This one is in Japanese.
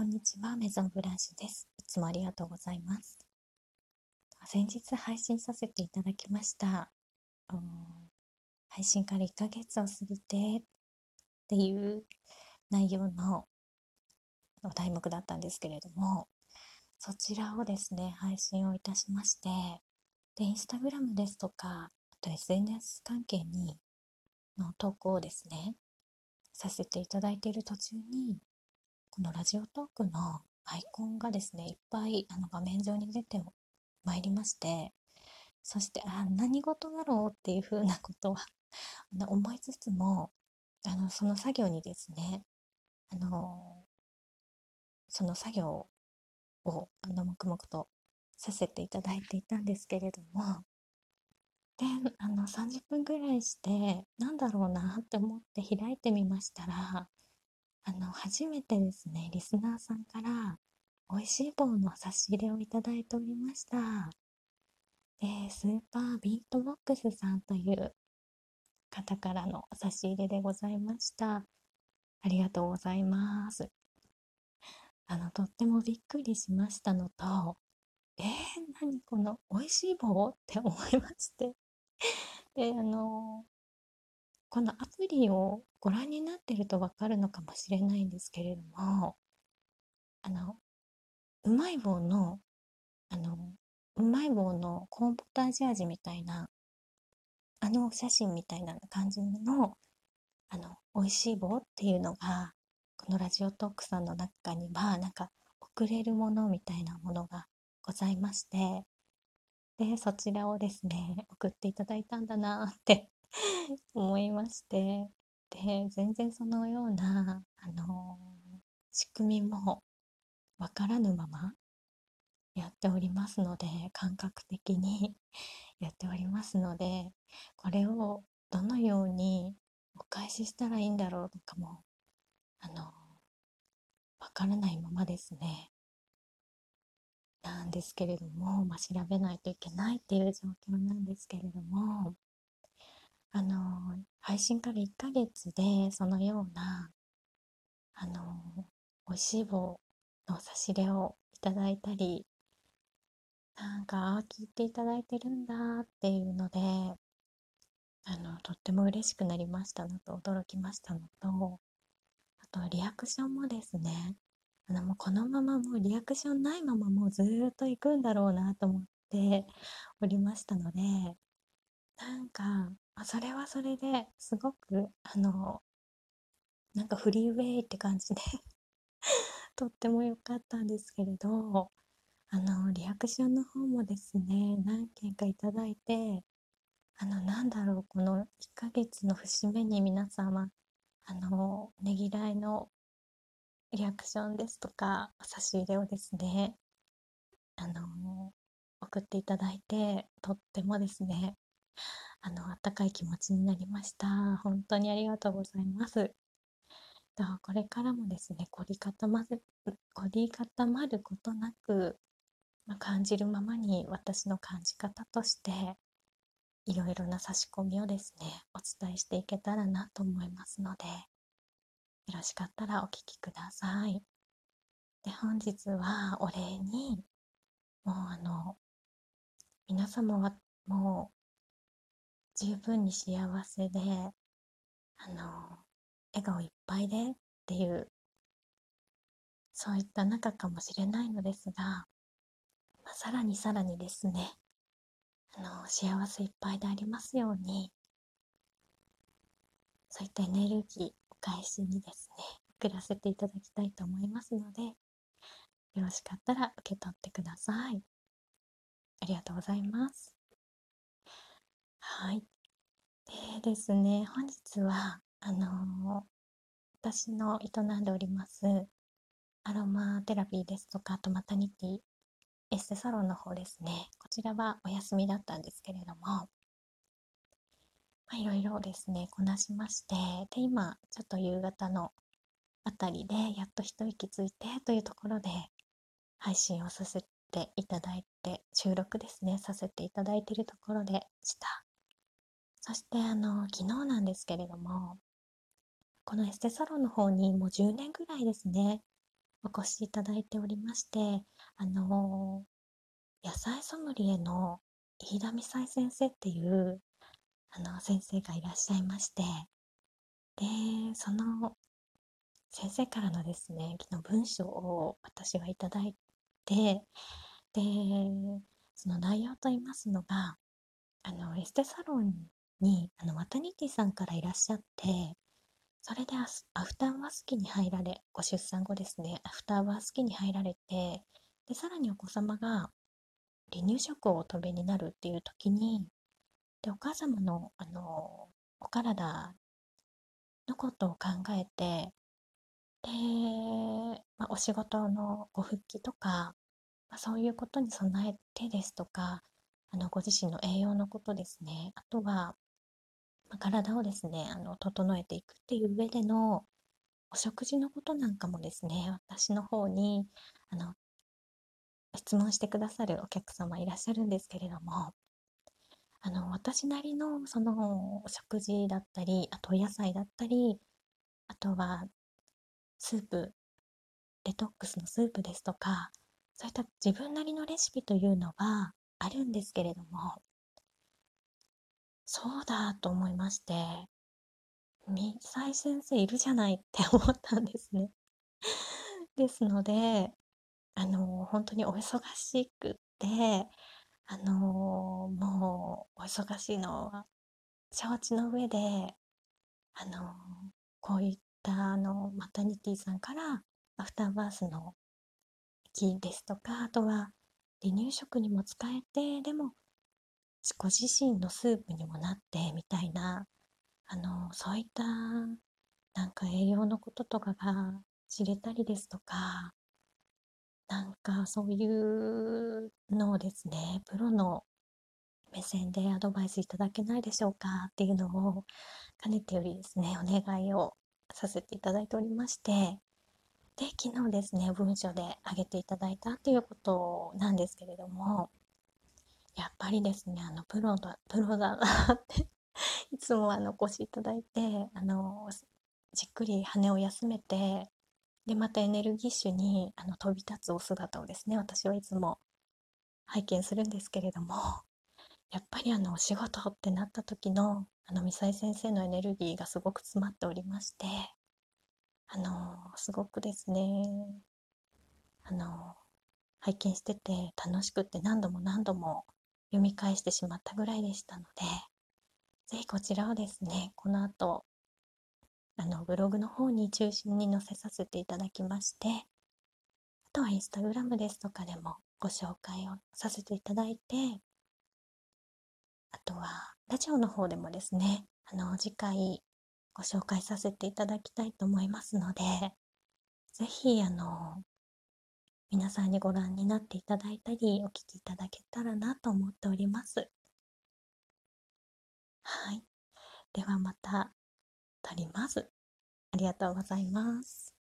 こんにちは、メゾンブランシュです。いつもありがとうございます。先日配信させていただきました。配信から1ヶ月を過ぎてっていう内容のお題目だったんですけれども、そちらをですね、配信をいたしまして、で、インスタグラムですとか、あと SNS 関係にの投稿をですね、させていただいている途中に、このラジオトークのアイコンがですね、いっぱいあの画面上に出てまいりまして、そして、あ、何事だろうっていうふうなことは 思いつつも、あの、その作業にですね、あの、その作業を、あの、黙々とさせていただいていたんですけれども、で、あの、30分ぐらいして、なんだろうなって思って開いてみましたら、あの、初めてですね、リスナーさんから、美味しい棒の差し入れをいただいておりました。で、スーパービートボックスさんという方からの差し入れでございました。ありがとうございます。あの、とってもびっくりしましたのと、えー、何この美味しい棒って思いまして。で、あの、このアプリをご覧になってるとわかるのかもしれないんですけれども、あの、うまい棒の、あの、うまい棒のコーンポタージュ味みたいな、あの写真みたいな感じの、あの、美味しい棒っていうのが、このラジオトークさんの中には、なんか、送れるものみたいなものがございまして、で、そちらをですね、送っていただいたんだなって 思いまして、で、全然そのような、あの、仕組みもわからぬままやっておりますので、感覚的に やっておりますので、これをどのようにお返ししたらいいんだろうとかも、あの、わからないままですね。なんですけれども、まあ、調べないといけないっていう状況なんですけれども、あの、配信から1ヶ月でそのような、あの、美味しい棒の差し入れをいただいたり、なんか、ああ聞いていただいてるんだっていうので、あの、とっても嬉しくなりましたのと、驚きましたのと、あと、リアクションもですね、あの、もうこのままもうリアクションないままもうずっと行くんだろうなと思っておりましたので、なんか、それはそれですごく、あの、なんかフリーウェイって感じで とっても良かったんですけれど、あの、リアクションの方もですね、何件かいただいて、あの、なんだろう、この1ヶ月の節目に皆様、あの、ねぎらいのリアクションですとか、差し入れをですね、あの、送っていただいて、とってもですね、あの、あったかい気持ちになりました。本当にありがとうございます。これからもですね、凝り固まる、凝り固まることなく、まあ、感じるままに私の感じ方として、いろいろな差し込みをですね、お伝えしていけたらなと思いますので、よろしかったらお聞きください。で、本日はお礼に、もうあの、皆様はもう十分に幸せで、あの、笑顔いっぱいでっていう、そういった中かもしれないのですが、まあ、さらにさらにですね、あの、幸せいっぱいでありますように、そういったエネルギーお、返しにですね、送らせていただきたいと思いますので、よろしかったら受け取ってください。ありがとうございます。はい。でですね、本日は、あの、私の営んでおります、アロマテラピーですとか、あとマタニティ、エステサロンの方ですね。こちらはお休みだったんですけれども、まあ、いろいろですね、こなしまして、で、今、ちょっと夕方のあたりで、やっと一息ついてというところで、配信をさせていただいて、収録ですね、させていただいているところでした。そして、あの、昨日なんですけれども、このエステサロンの方にもう10年ぐらいですね、お越しいただいておりまして、あの野菜ソムリエの飯田美咲先生っていうあの先生がいらっしゃいましてでその先生からのですね昨日文章を私はいただいてでその内容といいますのがあのエステサロンにあのマタニティさんからいらっしゃってそれでアフターバス期に入られご出産後ですねアフターバス期に入られてでさらにお子様が離乳食をお食べになるっていう時にでお母様のあのお体のことを考えてで、まあ、お仕事のご復帰とか、まあ、そういうことに備えてですとかあのご自身の栄養のことですね。あとは、体をですねあの整えていくっていう上でのお食事のことなんかもですね私の方にあの質問してくださるお客様いらっしゃるんですけれどもあの私なりのそのお食事だったりあとお野菜だったりあとはスープデトックスのスープですとかそういった自分なりのレシピというのはあるんですけれどもそうだと思いまして。三才先生いるじゃないって 思ったんですね。ですのであの本当にお忙しくってあのもうお忙しいのは承知の上であのこういったあのマタニティさんからアフターバースの木ですとかあとは離乳食にも使えてでもご自身のスープにもなってみたいなあのそういったなんか栄養のこととかが知れたりですとかなんかそういうのをですね、プロの目線でアドバイスいただけないでしょうかっていうのを、かねてよりですね、お願いをさせていただいておりまして、で、昨日ですね、文書で挙げていただいたっていうことなんですけれども、やっぱりですね、あの、プロだ、プロだなって いつもあの、お越しいただいて、あの、じっくり羽を休めて、でまたエネルギッシュにあの飛び立つお姿をですね私はいつも拝見するんですけれどもやっぱりあのお仕事ってなった時のあのミサイ先生のエネルギーがすごく詰まっておりましてあのすごくですねあの拝見してて楽しくって何度も何度も読み返してしまったぐらいでしたので是非こちらをですねこの後あのブログの方に中心に載せさせていただきましてあとはインスタグラムですとかでもご紹介をさせていただいてあとはラジオの方でもですねあの次回ご紹介させていただきたいと思いますので是非あの皆さんにご覧になっていただいたりお聞きいただけたらなと思っておりますはいではまた撮ります。ありがとうございます。